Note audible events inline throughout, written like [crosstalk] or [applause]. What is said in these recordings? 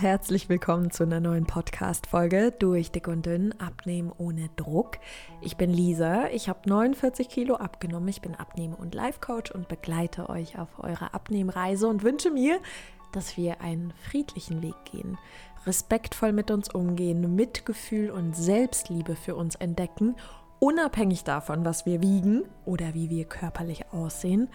Herzlich willkommen zu einer neuen Podcast-Folge Durch Dick und Dünn, Abnehmen ohne Druck. Ich bin Lisa, ich habe 49 Kilo abgenommen, ich bin Abnehmen- und Life-Coach und begleite euch auf eurer Abnehmreise und wünsche mir, dass wir einen friedlichen Weg gehen, respektvoll mit uns umgehen, Mitgefühl und Selbstliebe für uns entdecken, unabhängig davon, was wir wiegen oder wie wir körperlich aussehen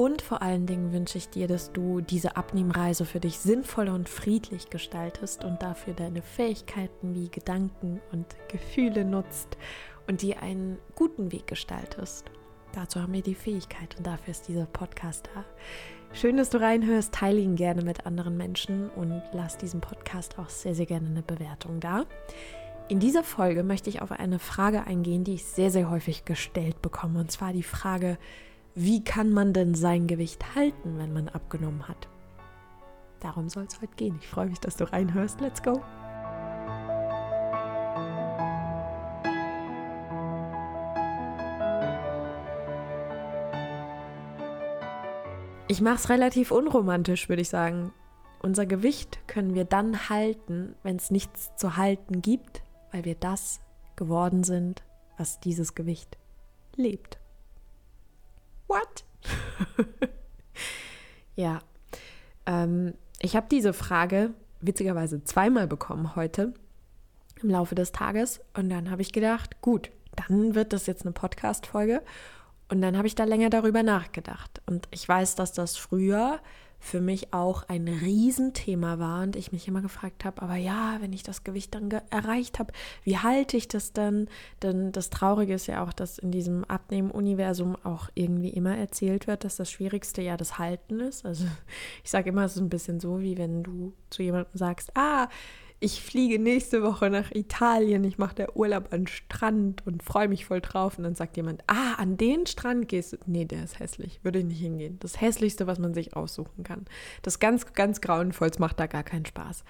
und vor allen Dingen wünsche ich dir, dass du diese Abnehmreise für dich sinnvoll und friedlich gestaltest und dafür deine Fähigkeiten wie Gedanken und Gefühle nutzt und dir einen guten Weg gestaltest. Dazu haben wir die Fähigkeit und dafür ist dieser Podcast da. Schön, dass du reinhörst, teile ihn gerne mit anderen Menschen und lass diesem Podcast auch sehr, sehr gerne eine Bewertung da. In dieser Folge möchte ich auf eine Frage eingehen, die ich sehr, sehr häufig gestellt bekomme. Und zwar die Frage, wie kann man denn sein Gewicht halten, wenn man abgenommen hat? Darum soll es heute gehen. Ich freue mich, dass du reinhörst. Let's go! Ich mache es relativ unromantisch, würde ich sagen. Unser Gewicht können wir dann halten, wenn es nichts zu halten gibt, weil wir das geworden sind, was dieses Gewicht lebt. What? [laughs] ja. Ähm, ich habe diese Frage witzigerweise zweimal bekommen heute im Laufe des Tages. Und dann habe ich gedacht, gut, dann wird das jetzt eine Podcast-Folge. Und dann habe ich da länger darüber nachgedacht. Und ich weiß, dass das früher für mich auch ein Riesenthema war und ich mich immer gefragt habe, aber ja, wenn ich das Gewicht dann erreicht habe, wie halte ich das dann? Denn das Traurige ist ja auch, dass in diesem Abnehmen-Universum auch irgendwie immer erzählt wird, dass das Schwierigste ja das Halten ist. Also ich sage immer, es ist ein bisschen so, wie wenn du zu jemandem sagst, ah, ich fliege nächste Woche nach Italien, ich mache der Urlaub an Strand und freue mich voll drauf. Und dann sagt jemand, ah, an den Strand gehst du. Nee, der ist hässlich, würde ich nicht hingehen. Das hässlichste, was man sich aussuchen kann. Das ganz, ganz grauenvolles macht da gar keinen Spaß.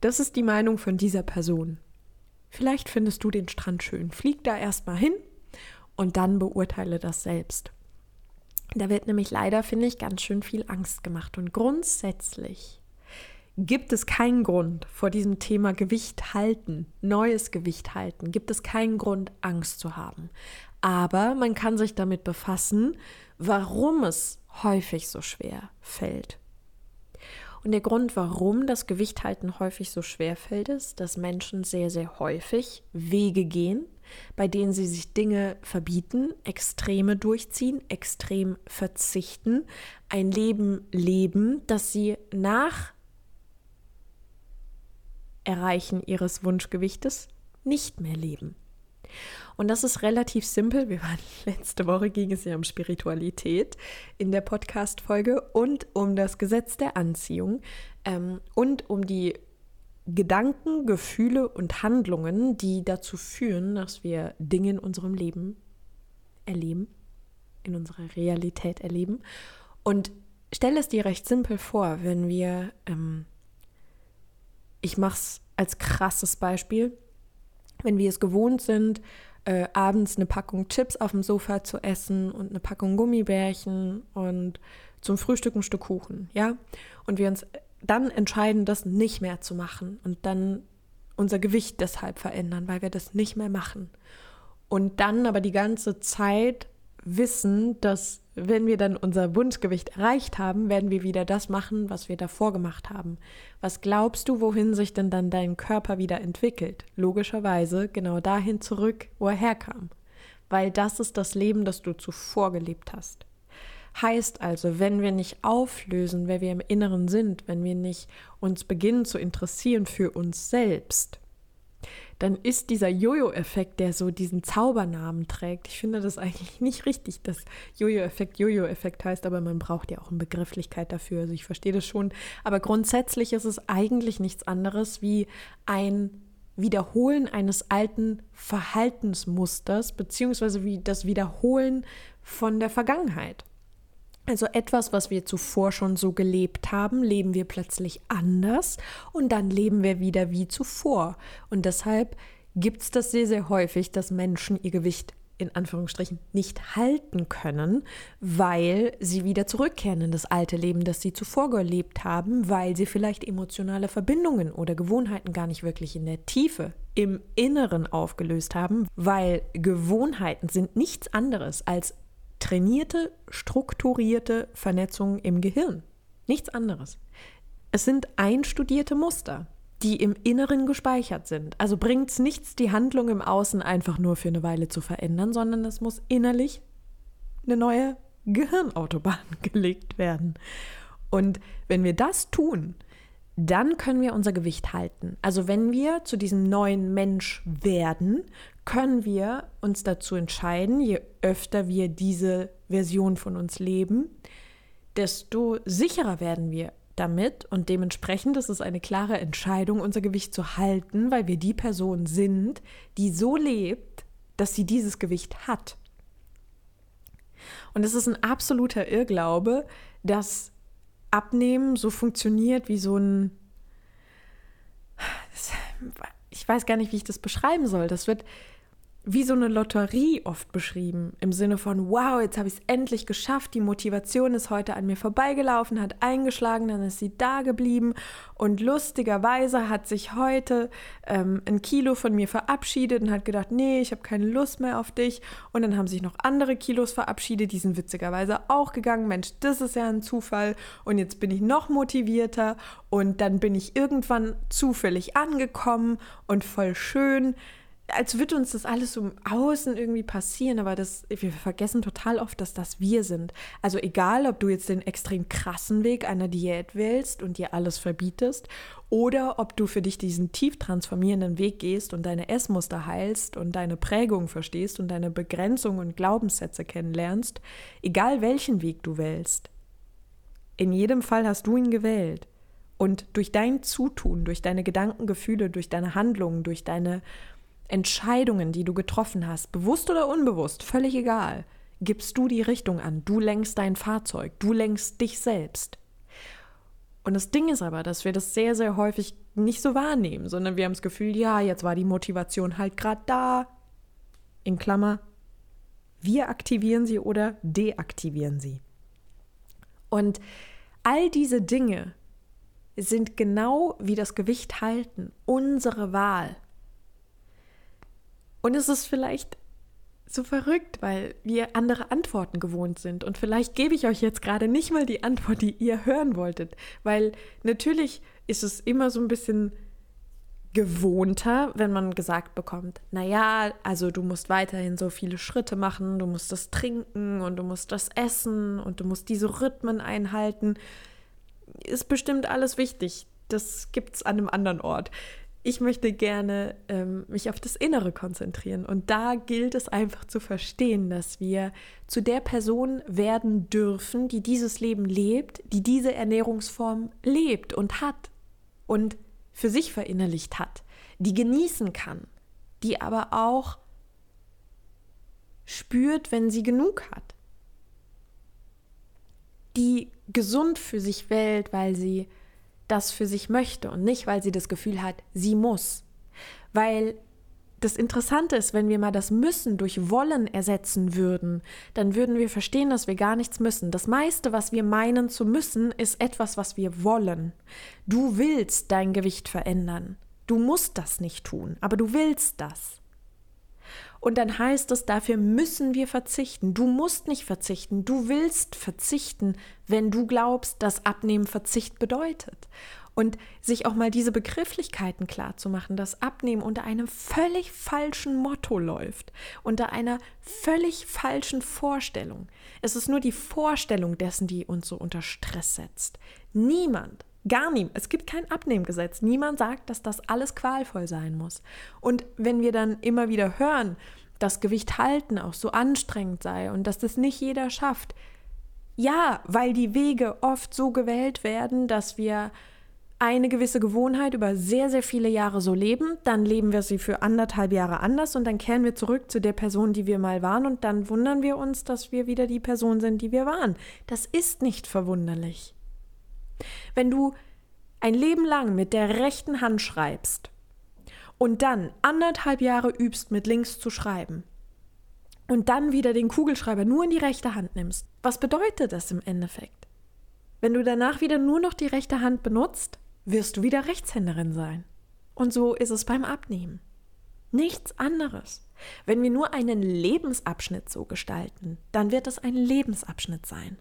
Das ist die Meinung von dieser Person. Vielleicht findest du den Strand schön. Flieg da erstmal hin und dann beurteile das selbst. Da wird nämlich leider, finde ich, ganz schön viel Angst gemacht. Und grundsätzlich gibt es keinen Grund vor diesem Thema Gewicht halten, neues Gewicht halten, gibt es keinen Grund, Angst zu haben. Aber man kann sich damit befassen, warum es häufig so schwer fällt. Und der Grund, warum das Gewicht halten häufig so schwer fällt, ist, dass Menschen sehr, sehr häufig Wege gehen, bei denen sie sich Dinge verbieten, Extreme durchziehen, extrem verzichten, ein Leben leben, das sie nach Erreichen ihres Wunschgewichtes nicht mehr leben. Und das ist relativ simpel. Wir waren [laughs] letzte Woche ging es ja um Spiritualität in der Podcast-Folge und um das Gesetz der Anziehung ähm, und um die Gedanken, Gefühle und Handlungen, die dazu führen, dass wir Dinge in unserem Leben erleben, in unserer Realität erleben. Und stell es dir recht simpel vor, wenn wir ähm, ich mache es als krasses Beispiel. Wenn wir es gewohnt sind, äh, abends eine Packung Chips auf dem Sofa zu essen und eine Packung Gummibärchen und zum Frühstück ein Stück Kuchen, ja? Und wir uns dann entscheiden, das nicht mehr zu machen und dann unser Gewicht deshalb verändern, weil wir das nicht mehr machen. Und dann aber die ganze Zeit wissen, dass wenn wir dann unser Wunschgewicht erreicht haben, werden wir wieder das machen, was wir davor gemacht haben. Was glaubst du, wohin sich denn dann dein Körper wieder entwickelt? Logischerweise genau dahin zurück, wo er herkam. Weil das ist das Leben, das du zuvor gelebt hast. Heißt also, wenn wir nicht auflösen, wer wir im Inneren sind, wenn wir nicht uns beginnen zu interessieren für uns selbst, dann ist dieser Jojo-Effekt, der so diesen Zaubernamen trägt. Ich finde das eigentlich [laughs] nicht richtig, dass Jojo-Effekt Jojo-Effekt heißt, aber man braucht ja auch eine Begrifflichkeit dafür. Also ich verstehe das schon. Aber grundsätzlich ist es eigentlich nichts anderes wie ein Wiederholen eines alten Verhaltensmusters, beziehungsweise wie das Wiederholen von der Vergangenheit. Also etwas, was wir zuvor schon so gelebt haben, leben wir plötzlich anders und dann leben wir wieder wie zuvor. Und deshalb gibt es das sehr, sehr häufig, dass Menschen ihr Gewicht in Anführungsstrichen nicht halten können, weil sie wieder zurückkehren in das alte Leben, das sie zuvor gelebt haben, weil sie vielleicht emotionale Verbindungen oder Gewohnheiten gar nicht wirklich in der Tiefe, im Inneren aufgelöst haben, weil Gewohnheiten sind nichts anderes als trainierte, strukturierte Vernetzungen im Gehirn. Nichts anderes. Es sind einstudierte Muster die im Inneren gespeichert sind. Also bringt es nichts, die Handlung im Außen einfach nur für eine Weile zu verändern, sondern es muss innerlich eine neue Gehirnautobahn [laughs] gelegt werden. Und wenn wir das tun, dann können wir unser Gewicht halten. Also wenn wir zu diesem neuen Mensch werden, können wir uns dazu entscheiden, je öfter wir diese Version von uns leben, desto sicherer werden wir damit und dementsprechend ist es eine klare Entscheidung, unser Gewicht zu halten, weil wir die Person sind, die so lebt, dass sie dieses Gewicht hat. Und es ist ein absoluter Irrglaube, dass Abnehmen so funktioniert wie so ein... Ich weiß gar nicht, wie ich das beschreiben soll. Das wird wie so eine Lotterie oft beschrieben, im Sinne von, wow, jetzt habe ich es endlich geschafft, die Motivation ist heute an mir vorbeigelaufen, hat eingeschlagen, dann ist sie da geblieben und lustigerweise hat sich heute ähm, ein Kilo von mir verabschiedet und hat gedacht, nee, ich habe keine Lust mehr auf dich. Und dann haben sich noch andere Kilos verabschiedet, die sind witzigerweise auch gegangen, Mensch, das ist ja ein Zufall. Und jetzt bin ich noch motivierter. Und dann bin ich irgendwann zufällig angekommen und voll schön als würde uns das alles im Außen irgendwie passieren, aber das, wir vergessen total oft, dass das wir sind. Also egal, ob du jetzt den extrem krassen Weg einer Diät wählst und dir alles verbietest oder ob du für dich diesen tief transformierenden Weg gehst und deine Essmuster heilst und deine Prägung verstehst und deine Begrenzungen und Glaubenssätze kennenlernst, egal welchen Weg du wählst. In jedem Fall hast du ihn gewählt. Und durch dein Zutun, durch deine Gedanken, Gefühle, durch deine Handlungen, durch deine Entscheidungen, die du getroffen hast, bewusst oder unbewusst, völlig egal, gibst du die Richtung an. Du lenkst dein Fahrzeug, du lenkst dich selbst. Und das Ding ist aber, dass wir das sehr, sehr häufig nicht so wahrnehmen, sondern wir haben das Gefühl, ja, jetzt war die Motivation halt gerade da. In Klammer, wir aktivieren sie oder deaktivieren sie. Und all diese Dinge sind genau wie das Gewicht halten unsere Wahl. Und es ist vielleicht so verrückt, weil wir andere Antworten gewohnt sind. Und vielleicht gebe ich euch jetzt gerade nicht mal die Antwort, die ihr hören wolltet. Weil natürlich ist es immer so ein bisschen gewohnter, wenn man gesagt bekommt, naja, also du musst weiterhin so viele Schritte machen, du musst das trinken und du musst das essen und du musst diese Rhythmen einhalten. Ist bestimmt alles wichtig. Das gibt es an einem anderen Ort ich möchte gerne ähm, mich auf das Innere konzentrieren. Und da gilt es einfach zu verstehen, dass wir zu der Person werden dürfen, die dieses Leben lebt, die diese Ernährungsform lebt und hat und für sich verinnerlicht hat, die genießen kann, die aber auch spürt, wenn sie genug hat, die gesund für sich wählt, weil sie das für sich möchte und nicht, weil sie das Gefühl hat, sie muss. Weil das Interessante ist, wenn wir mal das Müssen durch Wollen ersetzen würden, dann würden wir verstehen, dass wir gar nichts müssen. Das meiste, was wir meinen zu müssen, ist etwas, was wir wollen. Du willst dein Gewicht verändern. Du musst das nicht tun, aber du willst das. Und dann heißt es, dafür müssen wir verzichten. Du musst nicht verzichten, du willst verzichten, wenn du glaubst, dass Abnehmen Verzicht bedeutet. Und sich auch mal diese Begrifflichkeiten klar zu machen, dass Abnehmen unter einem völlig falschen Motto läuft, unter einer völlig falschen Vorstellung. Es ist nur die Vorstellung dessen, die uns so unter Stress setzt. Niemand Gar niemand. Es gibt kein Abnehmgesetz. Niemand sagt, dass das alles qualvoll sein muss. Und wenn wir dann immer wieder hören, dass Gewicht halten auch so anstrengend sei und dass das nicht jeder schafft. Ja, weil die Wege oft so gewählt werden, dass wir eine gewisse Gewohnheit über sehr, sehr viele Jahre so leben, dann leben wir sie für anderthalb Jahre anders und dann kehren wir zurück zu der Person, die wir mal waren und dann wundern wir uns, dass wir wieder die Person sind, die wir waren. Das ist nicht verwunderlich. Wenn du ein Leben lang mit der rechten Hand schreibst und dann anderthalb Jahre übst, mit links zu schreiben und dann wieder den Kugelschreiber nur in die rechte Hand nimmst, was bedeutet das im Endeffekt? Wenn du danach wieder nur noch die rechte Hand benutzt, wirst du wieder Rechtshänderin sein. Und so ist es beim Abnehmen. Nichts anderes. Wenn wir nur einen Lebensabschnitt so gestalten, dann wird es ein Lebensabschnitt sein.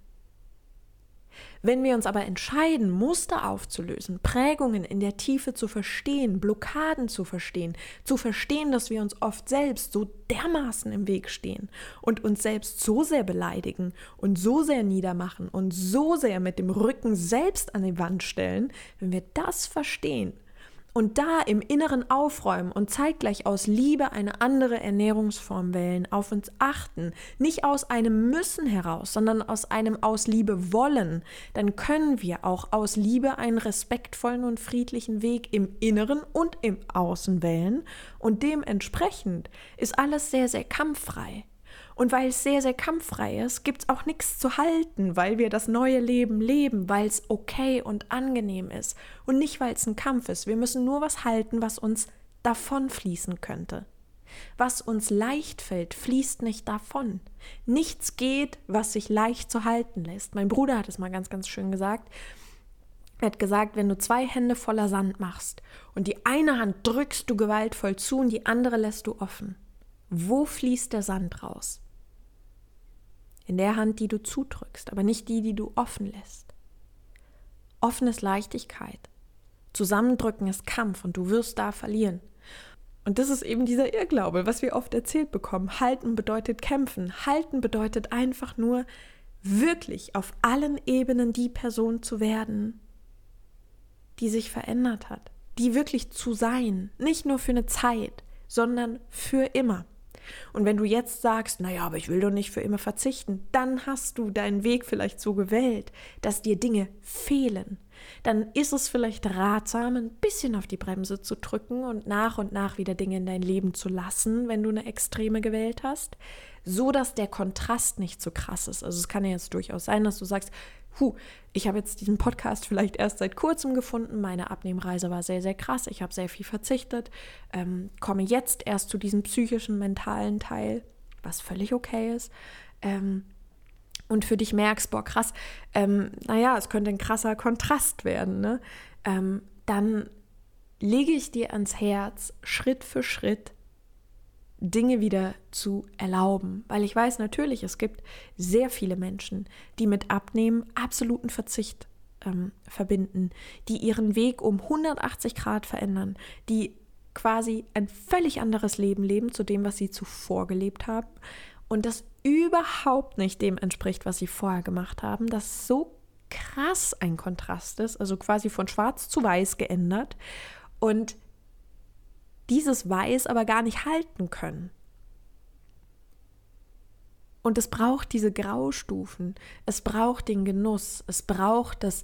Wenn wir uns aber entscheiden, Muster aufzulösen, Prägungen in der Tiefe zu verstehen, Blockaden zu verstehen, zu verstehen, dass wir uns oft selbst so dermaßen im Weg stehen und uns selbst so sehr beleidigen und so sehr niedermachen und so sehr mit dem Rücken selbst an die Wand stellen, wenn wir das verstehen, und da im Inneren aufräumen und zeitgleich aus Liebe eine andere Ernährungsform wählen, auf uns achten, nicht aus einem Müssen heraus, sondern aus einem aus Liebe wollen, dann können wir auch aus Liebe einen respektvollen und friedlichen Weg im Inneren und im Außen wählen. Und dementsprechend ist alles sehr, sehr kampffrei. Und weil es sehr, sehr kampffrei ist, gibt es auch nichts zu halten, weil wir das neue Leben leben, weil es okay und angenehm ist und nicht, weil es ein Kampf ist. Wir müssen nur was halten, was uns davon fließen könnte. Was uns leicht fällt, fließt nicht davon. Nichts geht, was sich leicht zu halten lässt. Mein Bruder hat es mal ganz, ganz schön gesagt. Er hat gesagt, wenn du zwei Hände voller Sand machst und die eine Hand drückst du gewaltvoll zu und die andere lässt du offen, wo fließt der Sand raus? In der Hand, die du zudrückst, aber nicht die, die du offen lässt. Offen ist Leichtigkeit. Zusammendrücken ist Kampf und du wirst da verlieren. Und das ist eben dieser Irrglaube, was wir oft erzählt bekommen. Halten bedeutet kämpfen. Halten bedeutet einfach nur wirklich auf allen Ebenen die Person zu werden, die sich verändert hat. Die wirklich zu sein. Nicht nur für eine Zeit, sondern für immer. Und wenn du jetzt sagst, naja, aber ich will doch nicht für immer verzichten, dann hast du deinen Weg vielleicht so gewählt, dass dir Dinge fehlen. Dann ist es vielleicht ratsam, ein bisschen auf die Bremse zu drücken und nach und nach wieder Dinge in dein Leben zu lassen, wenn du eine Extreme gewählt hast, so dass der Kontrast nicht so krass ist. Also es kann ja jetzt durchaus sein, dass du sagst, Huh, ich habe jetzt diesen Podcast vielleicht erst seit kurzem gefunden. Meine Abnehmreise war sehr, sehr krass. Ich habe sehr viel verzichtet. Ähm, komme jetzt erst zu diesem psychischen, mentalen Teil, was völlig okay ist. Ähm, und für dich merkst, boah, krass, ähm, naja, es könnte ein krasser Kontrast werden, ne? Ähm, dann lege ich dir ans Herz, Schritt für Schritt Dinge wieder zu erlauben. Weil ich weiß natürlich, es gibt sehr viele Menschen, die mit Abnehmen absoluten Verzicht ähm, verbinden, die ihren Weg um 180 Grad verändern, die quasi ein völlig anderes Leben leben zu dem, was sie zuvor gelebt haben und das überhaupt nicht dem entspricht, was sie vorher gemacht haben, das so krass ein Kontrast ist, also quasi von schwarz zu weiß geändert und dieses Weiß aber gar nicht halten können. Und es braucht diese Graustufen, es braucht den Genuss, es braucht das,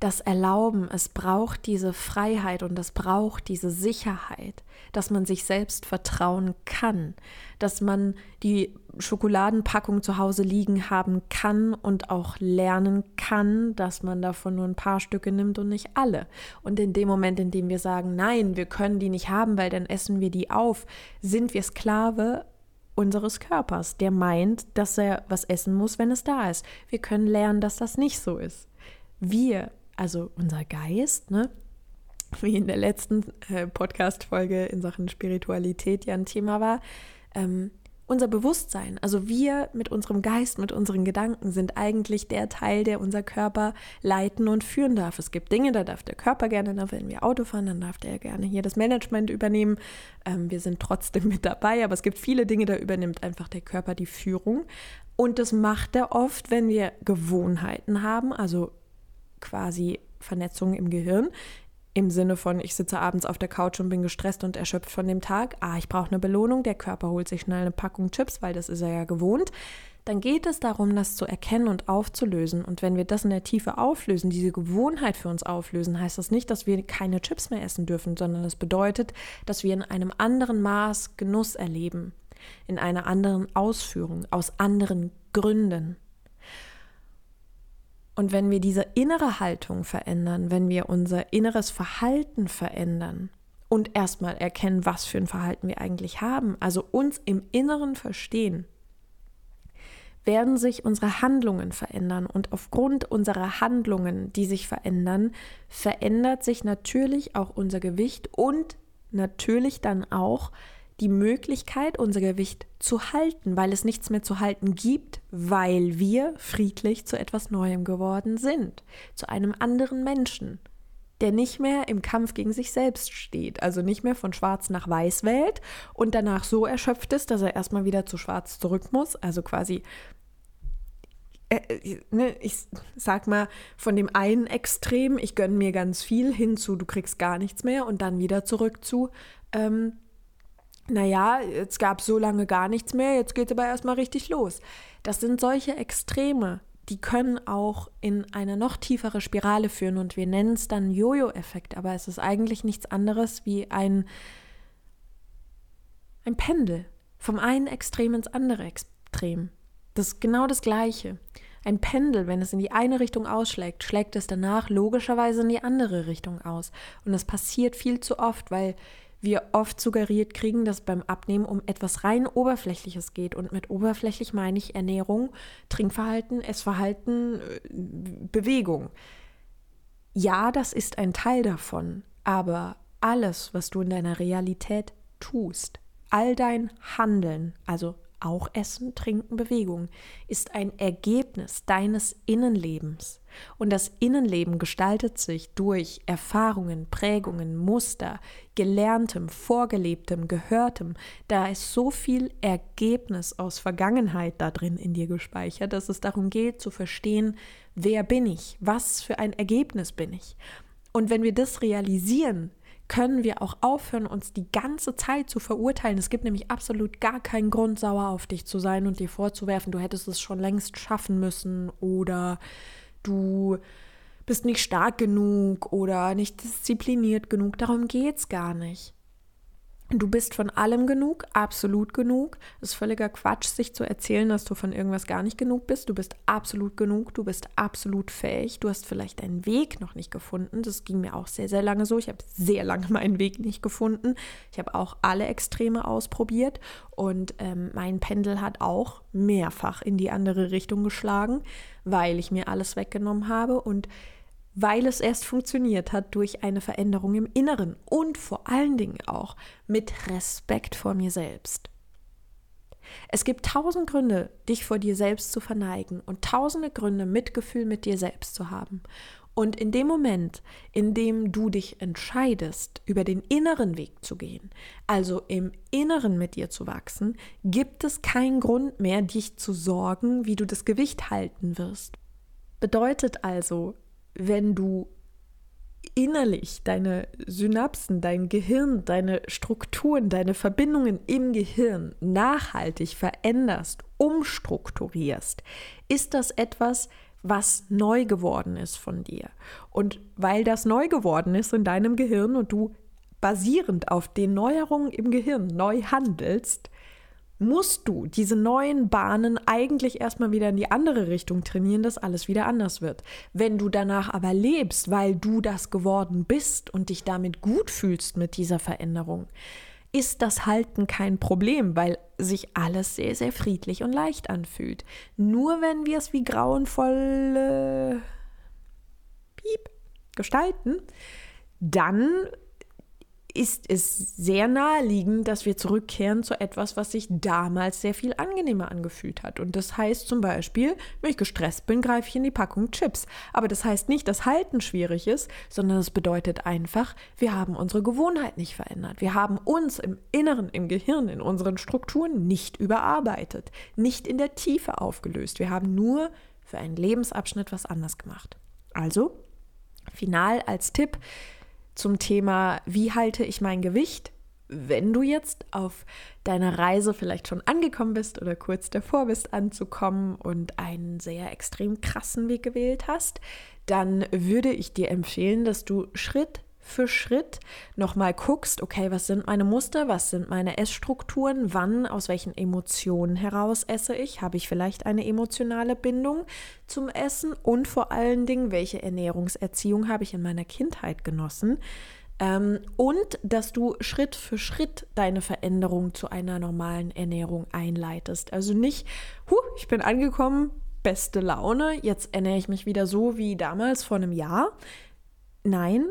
das Erlauben, es braucht diese Freiheit und es braucht diese Sicherheit, dass man sich selbst vertrauen kann, dass man die Schokoladenpackung zu Hause liegen haben kann und auch lernen kann, dass man davon nur ein paar Stücke nimmt und nicht alle. Und in dem Moment, in dem wir sagen, nein, wir können die nicht haben, weil dann essen wir die auf, sind wir Sklave unseres Körpers, der meint, dass er was essen muss, wenn es da ist. Wir können lernen, dass das nicht so ist. Wir also unser Geist, ne? wie in der letzten äh, Podcast-Folge in Sachen Spiritualität ja ein Thema war, ähm, unser Bewusstsein, also wir mit unserem Geist, mit unseren Gedanken sind eigentlich der Teil, der unser Körper leiten und führen darf. Es gibt Dinge, da darf der Körper gerne, wenn wir Auto fahren, dann darf der gerne hier das Management übernehmen. Ähm, wir sind trotzdem [laughs] mit dabei, aber es gibt viele Dinge, da übernimmt einfach der Körper die Führung. Und das macht er oft, wenn wir Gewohnheiten haben, also quasi Vernetzung im Gehirn. Im Sinne von, ich sitze abends auf der Couch und bin gestresst und erschöpft von dem Tag. Ah, ich brauche eine Belohnung. Der Körper holt sich schnell eine Packung Chips, weil das ist er ja gewohnt. Dann geht es darum, das zu erkennen und aufzulösen. Und wenn wir das in der Tiefe auflösen, diese Gewohnheit für uns auflösen, heißt das nicht, dass wir keine Chips mehr essen dürfen, sondern das bedeutet, dass wir in einem anderen Maß Genuss erleben, in einer anderen Ausführung, aus anderen Gründen. Und wenn wir diese innere Haltung verändern, wenn wir unser inneres Verhalten verändern und erstmal erkennen, was für ein Verhalten wir eigentlich haben, also uns im Inneren verstehen, werden sich unsere Handlungen verändern. Und aufgrund unserer Handlungen, die sich verändern, verändert sich natürlich auch unser Gewicht und natürlich dann auch die Möglichkeit, unser Gewicht zu halten, weil es nichts mehr zu halten gibt, weil wir friedlich zu etwas Neuem geworden sind, zu einem anderen Menschen, der nicht mehr im Kampf gegen sich selbst steht, also nicht mehr von schwarz nach weiß wählt und danach so erschöpft ist, dass er erstmal wieder zu schwarz zurück muss, also quasi äh, äh, ne, ich sag mal, von dem einen Extrem, ich gönne mir ganz viel, hin zu, du kriegst gar nichts mehr und dann wieder zurück zu, ähm, naja, jetzt gab es so lange gar nichts mehr, jetzt geht es aber erstmal richtig los. Das sind solche Extreme, die können auch in eine noch tiefere Spirale führen und wir nennen es dann Jojo-Effekt, aber es ist eigentlich nichts anderes wie ein, ein Pendel vom einen Extrem ins andere Extrem. Das ist genau das Gleiche. Ein Pendel, wenn es in die eine Richtung ausschlägt, schlägt es danach logischerweise in die andere Richtung aus. Und das passiert viel zu oft, weil wir oft suggeriert kriegen, dass beim Abnehmen um etwas rein Oberflächliches geht. Und mit oberflächlich meine ich Ernährung, Trinkverhalten, Essverhalten, äh, Bewegung. Ja, das ist ein Teil davon, aber alles, was du in deiner Realität tust, all dein Handeln, also auch Essen, Trinken, Bewegung, ist ein Ergebnis deines Innenlebens. Und das Innenleben gestaltet sich durch Erfahrungen, Prägungen, Muster, gelerntem, vorgelebtem, gehörtem. Da ist so viel Ergebnis aus Vergangenheit da drin in dir gespeichert, dass es darum geht zu verstehen, wer bin ich, was für ein Ergebnis bin ich. Und wenn wir das realisieren, können wir auch aufhören, uns die ganze Zeit zu verurteilen. Es gibt nämlich absolut gar keinen Grund, sauer auf dich zu sein und dir vorzuwerfen, du hättest es schon längst schaffen müssen oder du bist nicht stark genug oder nicht diszipliniert genug. Darum geht es gar nicht. Du bist von allem genug, absolut genug. Es ist völliger Quatsch, sich zu erzählen, dass du von irgendwas gar nicht genug bist. Du bist absolut genug, du bist absolut fähig. Du hast vielleicht deinen Weg noch nicht gefunden. Das ging mir auch sehr, sehr lange so. Ich habe sehr lange [laughs] meinen Weg nicht gefunden. Ich habe auch alle Extreme ausprobiert und ähm, mein Pendel hat auch mehrfach in die andere Richtung geschlagen, weil ich mir alles weggenommen habe und weil es erst funktioniert hat durch eine Veränderung im Inneren und vor allen Dingen auch mit Respekt vor mir selbst. Es gibt tausend Gründe, dich vor dir selbst zu verneigen und tausende Gründe, Mitgefühl mit dir selbst zu haben. Und in dem Moment, in dem du dich entscheidest, über den inneren Weg zu gehen, also im Inneren mit dir zu wachsen, gibt es keinen Grund mehr, dich zu sorgen, wie du das Gewicht halten wirst. Bedeutet also, wenn du innerlich deine Synapsen, dein Gehirn, deine Strukturen, deine Verbindungen im Gehirn nachhaltig veränderst, umstrukturierst, ist das etwas, was neu geworden ist von dir. Und weil das neu geworden ist in deinem Gehirn und du basierend auf den Neuerungen im Gehirn neu handelst, musst du diese neuen Bahnen eigentlich erstmal wieder in die andere Richtung trainieren, dass alles wieder anders wird. Wenn du danach aber lebst, weil du das geworden bist und dich damit gut fühlst mit dieser Veränderung, ist das Halten kein Problem, weil sich alles sehr, sehr friedlich und leicht anfühlt. Nur wenn wir es wie grauenvoll Piep gestalten, dann ist es sehr naheliegend, dass wir zurückkehren zu etwas, was sich damals sehr viel angenehmer angefühlt hat. Und das heißt zum Beispiel, wenn ich gestresst bin, greife ich in die Packung Chips. Aber das heißt nicht, dass Halten schwierig ist, sondern es bedeutet einfach, wir haben unsere Gewohnheit nicht verändert. Wir haben uns im Inneren, im Gehirn, in unseren Strukturen nicht überarbeitet, nicht in der Tiefe aufgelöst. Wir haben nur für einen Lebensabschnitt was anders gemacht. Also, final als Tipp, zum Thema, wie halte ich mein Gewicht? Wenn du jetzt auf deiner Reise vielleicht schon angekommen bist oder kurz davor bist anzukommen und einen sehr extrem krassen Weg gewählt hast, dann würde ich dir empfehlen, dass du Schritt für Schritt nochmal guckst, okay, was sind meine Muster, was sind meine Essstrukturen, wann, aus welchen Emotionen heraus esse ich, habe ich vielleicht eine emotionale Bindung zum Essen und vor allen Dingen, welche Ernährungserziehung habe ich in meiner Kindheit genossen. Ähm, und dass du Schritt für Schritt deine Veränderung zu einer normalen Ernährung einleitest. Also nicht, huh, ich bin angekommen, beste Laune, jetzt ernähre ich mich wieder so wie damals vor einem Jahr. Nein,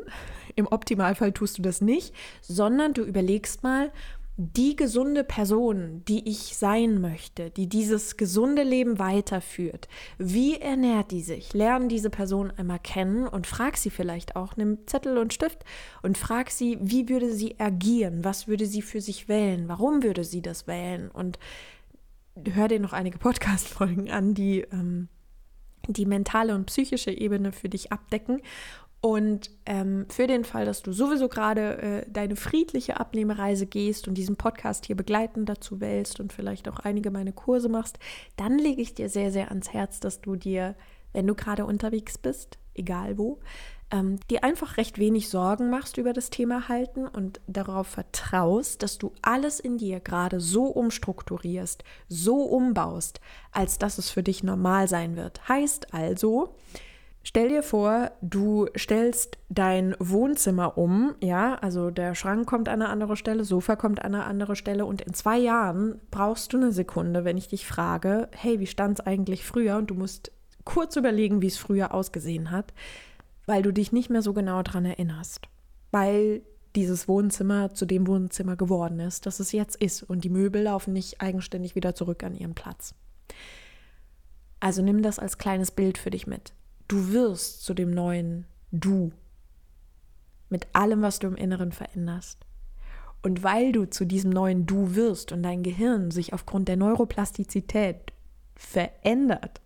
im Optimalfall tust du das nicht, sondern du überlegst mal, die gesunde Person, die ich sein möchte, die dieses gesunde Leben weiterführt, wie ernährt die sich? Lern diese Person einmal kennen und frag sie vielleicht auch, nimm Zettel und Stift und frag sie, wie würde sie agieren? Was würde sie für sich wählen? Warum würde sie das wählen? Und hör dir noch einige Podcast-Folgen an, die ähm, die mentale und psychische Ebene für dich abdecken und ähm, für den Fall, dass du sowieso gerade äh, deine friedliche Abnehmereise gehst und diesen Podcast hier begleitend dazu wählst und vielleicht auch einige meine Kurse machst, dann lege ich dir sehr, sehr ans Herz, dass du dir, wenn du gerade unterwegs bist, egal wo, ähm, dir einfach recht wenig Sorgen machst über das Thema Halten und darauf vertraust, dass du alles in dir gerade so umstrukturierst, so umbaust, als dass es für dich normal sein wird. Heißt also, Stell dir vor, du stellst dein Wohnzimmer um, ja, also der Schrank kommt an eine andere Stelle, Sofa kommt an eine andere Stelle und in zwei Jahren brauchst du eine Sekunde, wenn ich dich frage, hey, wie stand es eigentlich früher? Und du musst kurz überlegen, wie es früher ausgesehen hat, weil du dich nicht mehr so genau daran erinnerst, weil dieses Wohnzimmer zu dem Wohnzimmer geworden ist, das es jetzt ist und die Möbel laufen nicht eigenständig wieder zurück an ihren Platz. Also nimm das als kleines Bild für dich mit. Du wirst zu dem neuen Du. Mit allem, was du im Inneren veränderst. Und weil du zu diesem neuen Du wirst und dein Gehirn sich aufgrund der Neuroplastizität verändert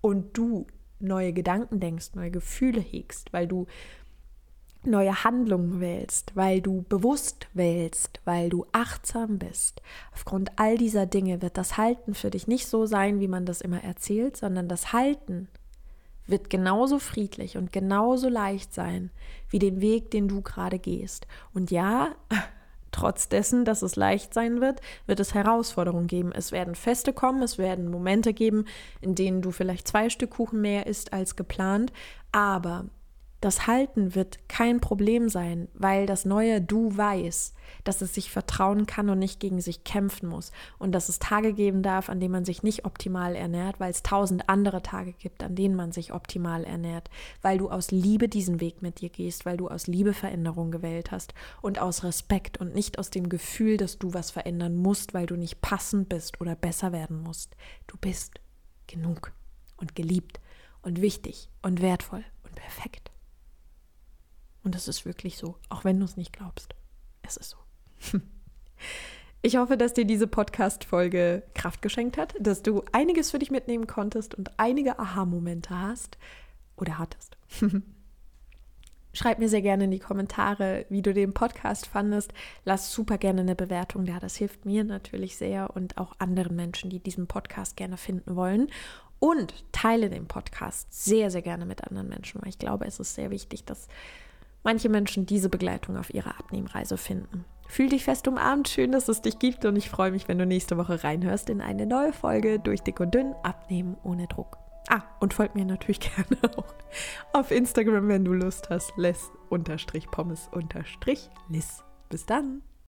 und du neue Gedanken denkst, neue Gefühle hegst, weil du neue Handlungen wählst, weil du bewusst wählst, weil du achtsam bist. Aufgrund all dieser Dinge wird das Halten für dich nicht so sein, wie man das immer erzählt, sondern das Halten wird genauso friedlich und genauso leicht sein wie den Weg, den du gerade gehst. Und ja, [laughs] trotz dessen, dass es leicht sein wird, wird es Herausforderungen geben. Es werden Feste kommen, es werden Momente geben, in denen du vielleicht zwei Stück Kuchen mehr isst als geplant, aber das Halten wird kein Problem sein, weil das neue Du weiß, dass es sich vertrauen kann und nicht gegen sich kämpfen muss und dass es Tage geben darf, an denen man sich nicht optimal ernährt, weil es tausend andere Tage gibt, an denen man sich optimal ernährt, weil du aus Liebe diesen Weg mit dir gehst, weil du aus Liebe Veränderung gewählt hast und aus Respekt und nicht aus dem Gefühl, dass du was verändern musst, weil du nicht passend bist oder besser werden musst. Du bist genug und geliebt und wichtig und wertvoll und perfekt. Und es ist wirklich so, auch wenn du es nicht glaubst. Es ist so. [laughs] Ich hoffe, dass dir diese Podcast-Folge Kraft geschenkt hat, dass du einiges für dich mitnehmen konntest und einige Aha-Momente hast oder hattest. [laughs] Schreib mir sehr gerne in die Kommentare, wie du den Podcast fandest. Lass super gerne eine Bewertung da. Das hilft mir natürlich sehr und auch anderen Menschen, die diesen Podcast gerne finden wollen. Und teile den Podcast sehr, sehr gerne mit anderen Menschen, weil ich glaube, es ist sehr wichtig, dass manche Menschen diese Begleitung auf ihrer Abnehmreise finden. Fühl dich fest umarmt, schön, dass es dich gibt und ich freue mich, wenn du nächste Woche reinhörst in eine neue Folge durch Dick und Dünn, Abnehmen ohne Druck. Ah, und folg mir natürlich [laughs] gerne auch auf Instagram, wenn du Lust hast. Les-Pommes-Liss. Bis dann.